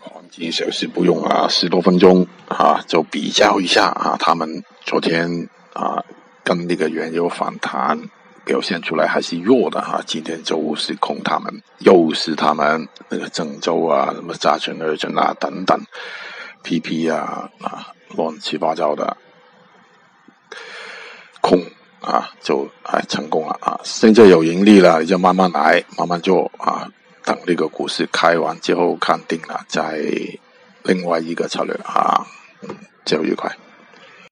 黄金小时不用啊，十多分钟啊，就比较一下啊，他们昨天啊跟那个原油反弹表现出来还是弱的哈，今天就是空他们，又是他们那个郑州啊，什么加权二证啊等等，PP 啊啊乱七八糟的空啊，就哎成功了啊，现在有盈利了，你就慢慢来，慢慢做啊。等呢个股市开完之后看定了，再另外一个策略啊，就愉快。